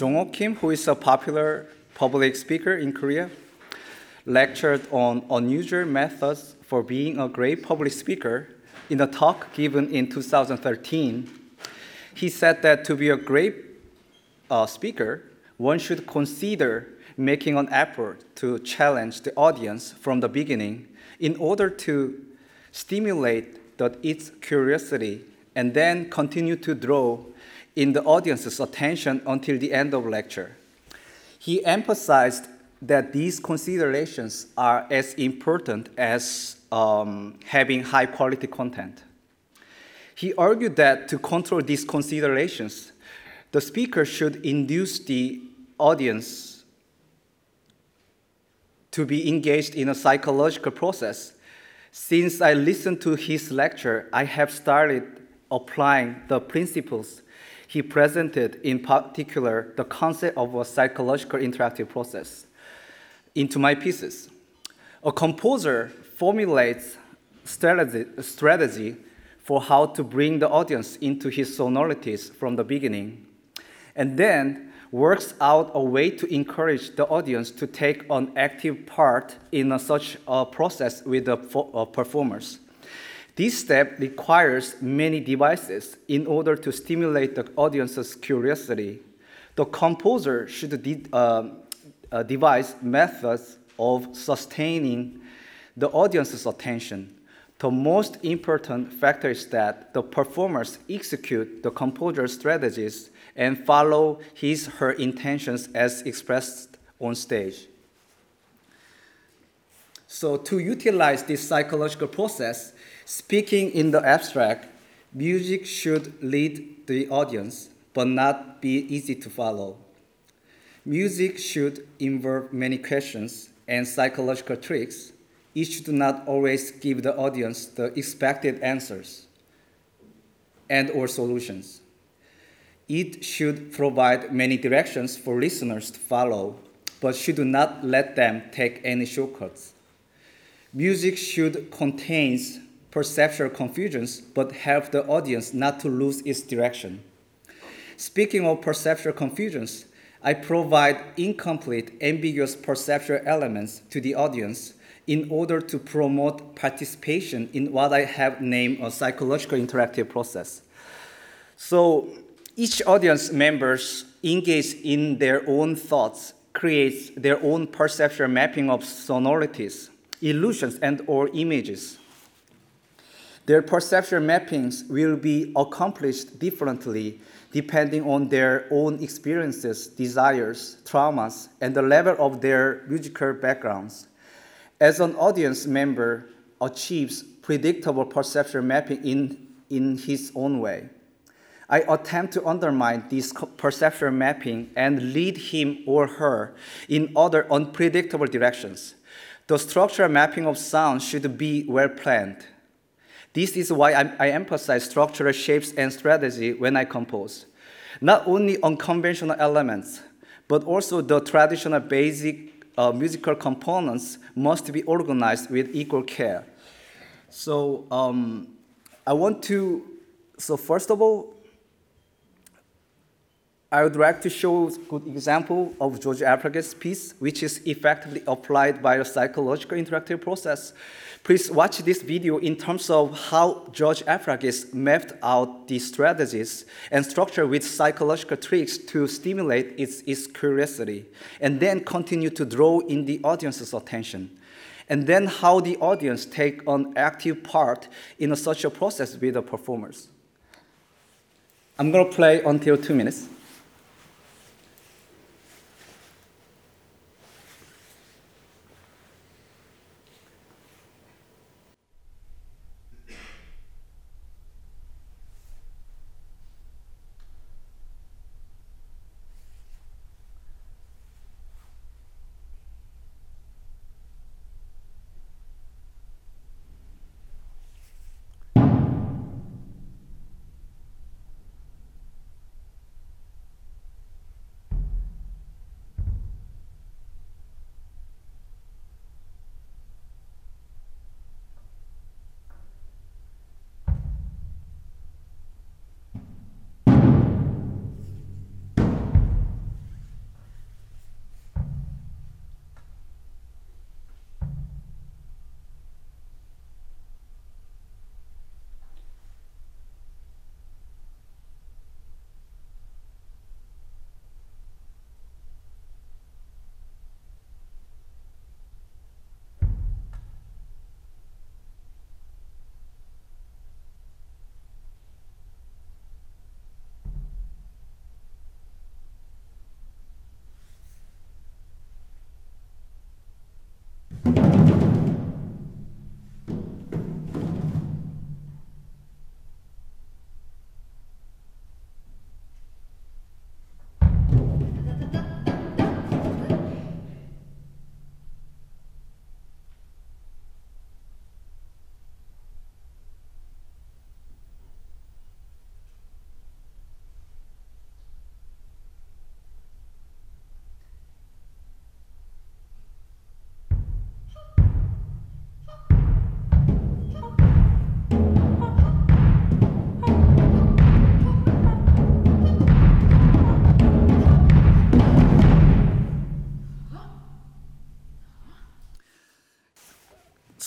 Jong-ho Kim, who is a popular public speaker in Korea, lectured on unusual methods for being a great public speaker in a talk given in 2013. He said that to be a great uh, speaker, one should consider making an effort to challenge the audience from the beginning in order to stimulate the, its curiosity and then continue to draw in the audience's attention until the end of lecture. He emphasized that these considerations are as important as um, having high quality content. He argued that to control these considerations, the speaker should induce the audience to be engaged in a psychological process. Since I listened to his lecture, I have started applying the principles he presented, in particular, the concept of a psychological interactive process, into my pieces. A composer formulates strategy, strategy for how to bring the audience into his sonorities from the beginning, and then works out a way to encourage the audience to take an active part in a, such a process with the uh, performers. This step requires many devices in order to stimulate the audience's curiosity. The composer should de- uh, uh, devise methods of sustaining the audience's attention. The most important factor is that the performers execute the composer's strategies and follow his her intentions as expressed on stage. So, to utilize this psychological process, speaking in the abstract, music should lead the audience, but not be easy to follow. Music should involve many questions and psychological tricks. It should not always give the audience the expected answers and or solutions. It should provide many directions for listeners to follow, but should not let them take any shortcuts. Music should contain perceptual confusions, but help the audience not to lose its direction. Speaking of perceptual confusions, I provide incomplete, ambiguous perceptual elements to the audience in order to promote participation in what I have named a psychological interactive process. So each audience members engage in their own thoughts, creates their own perceptual mapping of sonorities, illusions, and or images. Their perceptual mappings will be accomplished differently depending on their own experiences, desires, traumas, and the level of their musical backgrounds. As an audience member achieves predictable perceptual mapping in, in his own way, I attempt to undermine this perceptual mapping and lead him or her in other unpredictable directions. The structural mapping of sound should be well planned. This is why I, I emphasize structural shapes and strategy when I compose. Not only unconventional elements, but also the traditional basic uh, musical components must be organized with equal care. So um, I want to, so first of all, I would like to show a good example of George Aperghis's piece, which is effectively applied by a psychological interactive process. Please watch this video in terms of how George Aperghis mapped out the strategies and structure with psychological tricks to stimulate its, its curiosity, and then continue to draw in the audience's attention. And then how the audience take an active part in a, such a process with the performers. I'm gonna play until two minutes.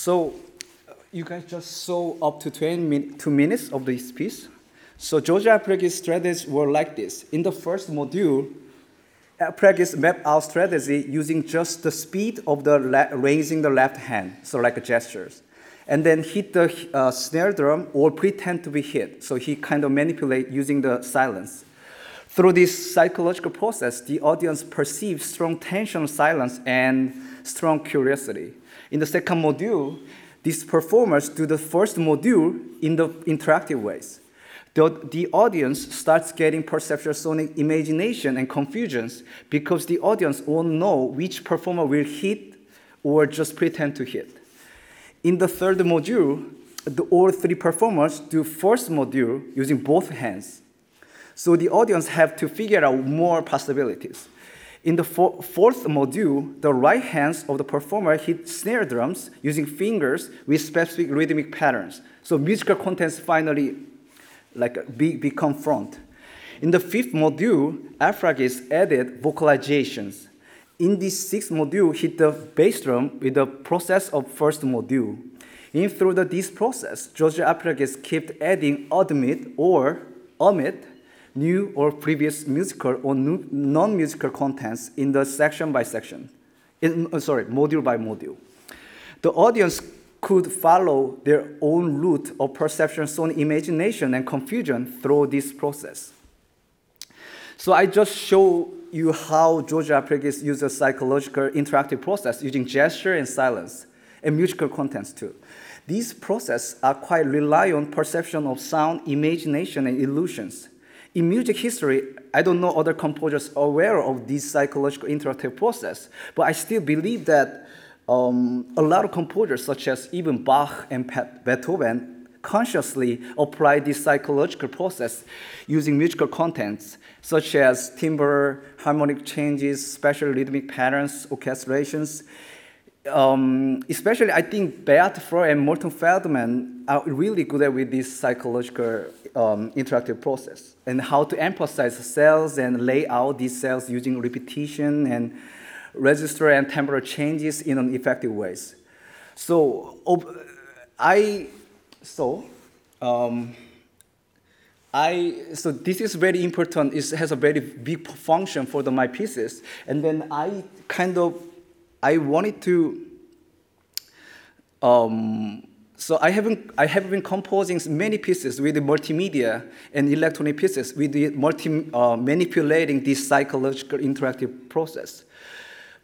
So you guys just saw up to 20 min- two minutes of this piece. So George Aperghis's strategies were like this. In the first module, Aperghis mapped out strategy using just the speed of the raising the left hand, so like gestures. And then hit the uh, snare drum or pretend to be hit. So he kind of manipulate using the silence. Through this psychological process, the audience perceives strong tension, silence, and strong curiosity. In the second module, these performers do the first module in the interactive ways. The, the audience starts getting perceptual sonic imagination and confusions because the audience won't know which performer will hit or just pretend to hit. In the third module, the, all three performers do first module using both hands. So the audience have to figure out more possibilities. In the for fourth module, the right hands of the performer hit snare drums using fingers with specific rhythmic patterns. So musical contents finally like be, become front. In the fifth module, Aperghis added vocalizations. In this sixth module, hit the bass drum with the process of first module. In through the, this process, George Aperghis kept adding admit or omit new or previous musical or non-musical contents in the section by section, in, uh, sorry, module by module. The audience could follow their own route of perception, so imagination and confusion through this process. So I just show you how Georgia Aperghis uses a psychological interactive process using gesture and silence and musical contents too. These processes are quite rely on perception of sound, imagination, and illusions. In music history, I don't know other composers aware of this psychological interactive process, but I still believe that um, a lot of composers, such as even Bach and Beethoven, consciously apply this psychological process using musical contents such as timbre, harmonic changes, special rhythmic patterns, orchestrations. Um, especially, I think Beat Furrer and Morton Feldman are really good at with this psychological um, interactive process and how to emphasize cells and lay out these cells using repetition and register and temporal changes in an effective ways. So I so um, I so this is very important. It has a very big function for the my pieces, and then I kind of I wanted to. Um, so I have been, I have been composing many pieces with multimedia and electronic pieces with the multi, uh, manipulating this psychological interactive process.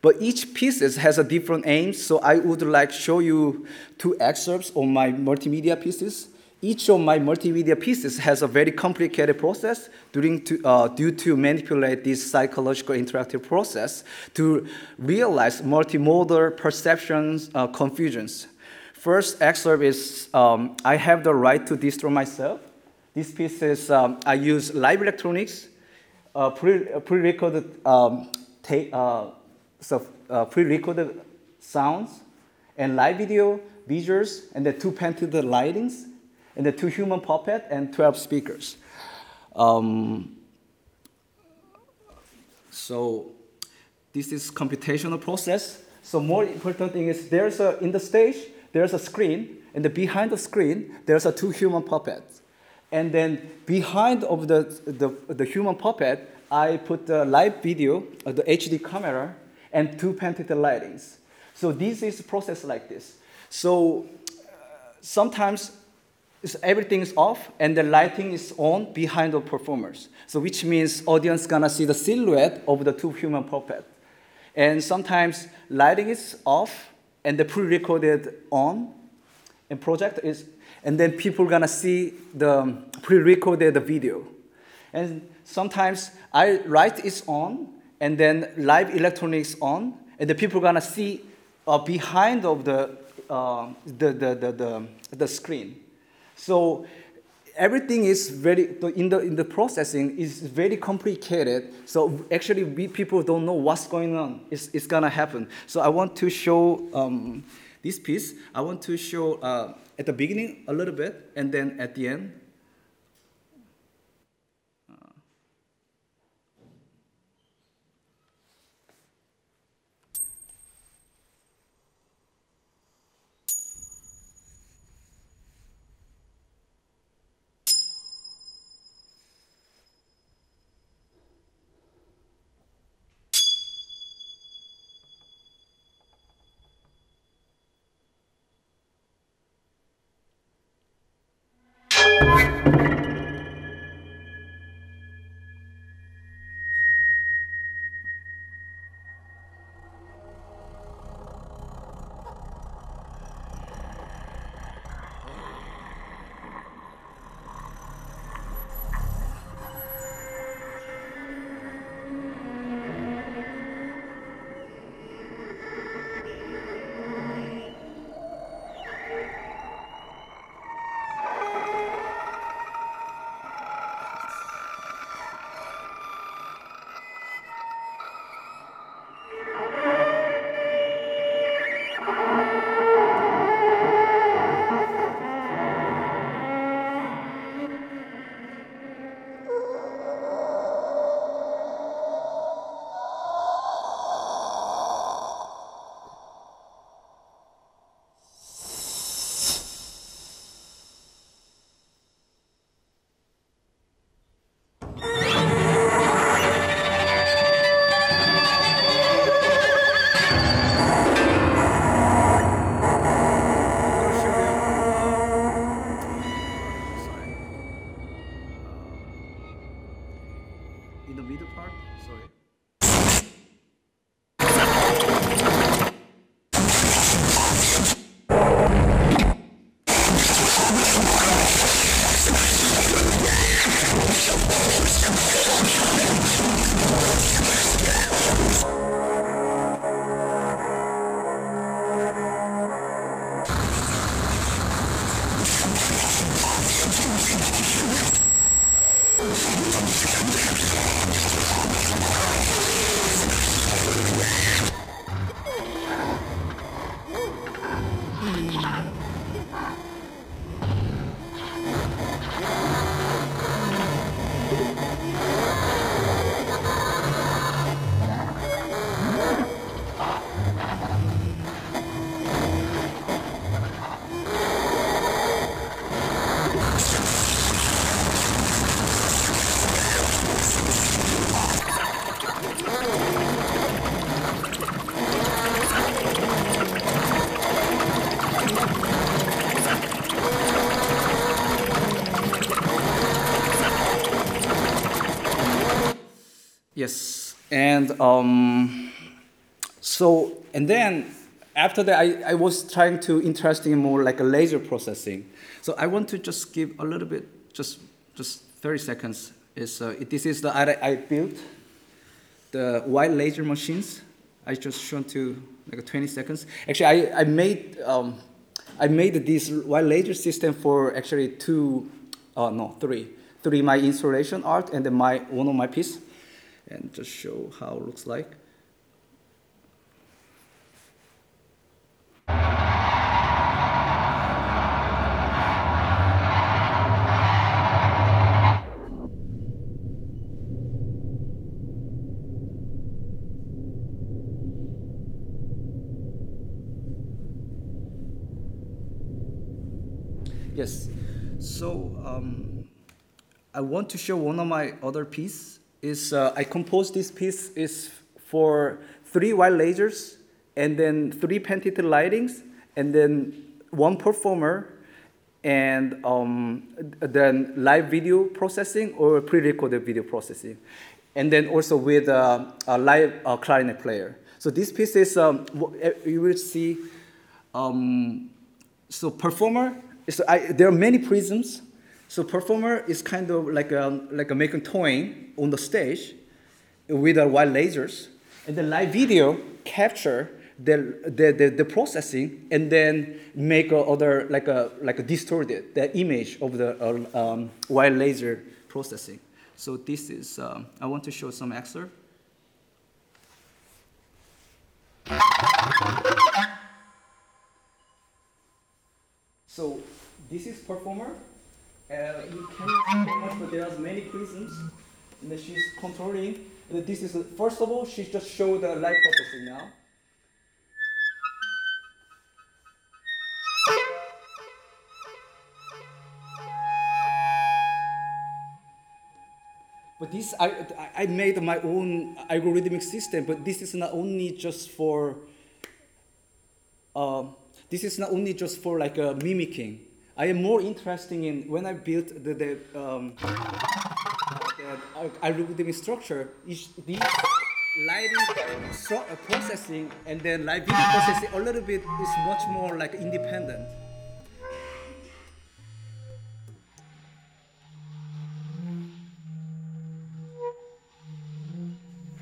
But each piece has a different aim, so I would like show you two excerpts of my multimedia pieces. Each of my multimedia pieces has a very complicated process to, uh, due to manipulate this psychological interactive process to realize multimodal perceptions, uh, confusions. First excerpt is um, I have the right to destroy myself. This piece is um, I use live electronics, uh, pre, pre-recorded um, uh, so, uh, pre-recorded sounds, and live video, visuals, and the two painted lightings, and the two human puppet and 12 speakers. Um, so this is computational process. So more important thing is there's a, in the stage, there's a screen, and the behind the screen, there's a two human puppets. And then behind of the, the, the human puppet, I put the live video, uh, the HD camera, and two painted lightings. So this is process like this. So uh, sometimes everything is off and the lighting is on behind the performers. So which means audience gonna see the silhouette of the two human puppets. And sometimes lighting is off and the pre-recorded on, and project is, and then people gonna see the pre-recorded video. And sometimes I write is on, and then live electronics on, and the people gonna see uh, behind of the, uh, the, the, the, the, the screen. So everything is very in the in the processing is very complicated. So actually, we people don't know what's going on. It's, it's gonna happen. So I want to show um, this piece. I want to show uh, at the beginning a little bit, and then at the end Let's go. Um, so and then after that, I, I was trying to interesting more like a laser processing. So I want to just give a little bit, just just 30 seconds. Is uh, this is the I, I built the white laser machines. I just shown to like 20 seconds. Actually, I, I made um, I made this white laser system for actually two, uh, no three, three my installation art and then my one of my piece and just show how it looks like. Yes, so um, I want to show one of my other pieces is uh, I composed this piece is for three white lasers and then three painted lightings and then one performer and um, then live video processing or pre-recorded video processing and then also with uh, a live uh, clarinet player so this piece is um, you will see um, so performer is I, there are many prisms. So performer is kind of like a, like a making toy on the stage with a white lasers, and the live video capture the, the, the, the processing and then make other like a like a distorted the image of the uh, um, white laser processing. So this is um, I want to show some excerpt. So this is performer. Uh, you cannot see much, but there are many prisms. And she's controlling. And this is first of all, she just showed the light processing now. But this, I, I made my own algorithmic system, but this is not only just for, uh, this is not only just for like uh, mimicking. I am more interested in when I built the, the, um, the algorithmic structure, is these lighting uh, processing and then live video processing a little bit is much more like independent.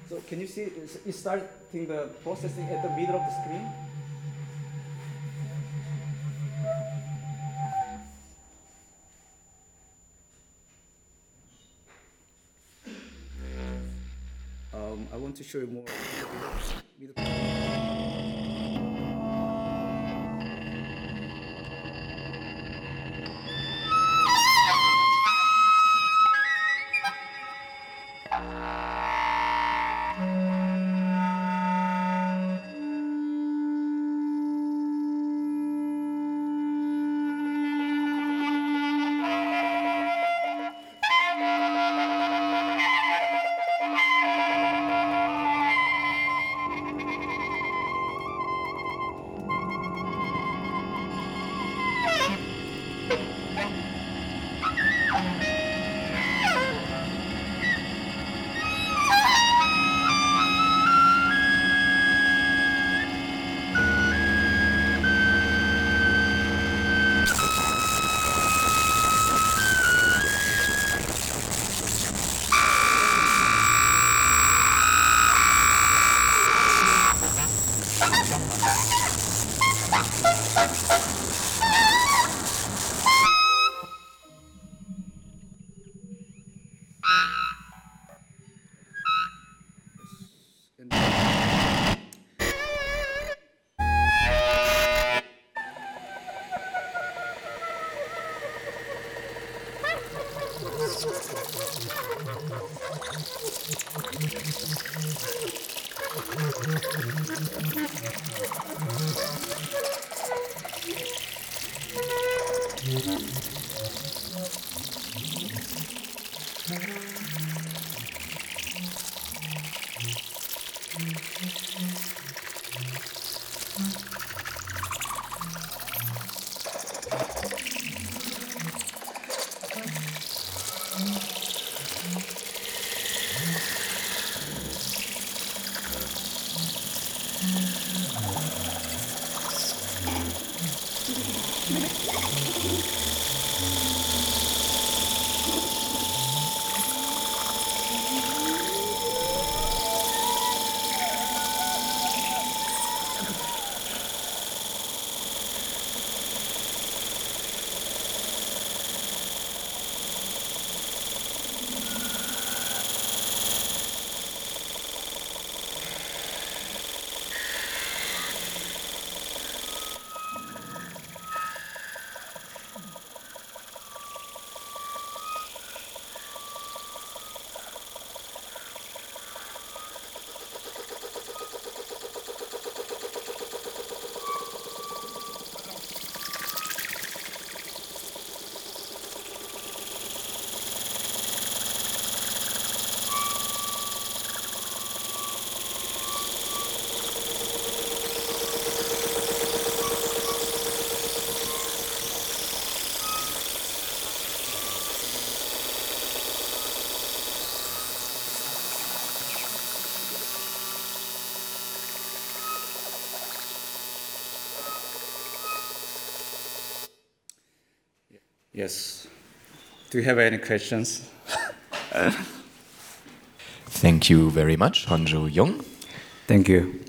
So can you see it's starting the processing at the middle of the screen? Want to show you more. Yes. Do you have any questions? Thank you very much, Honjo Jung. Thank you.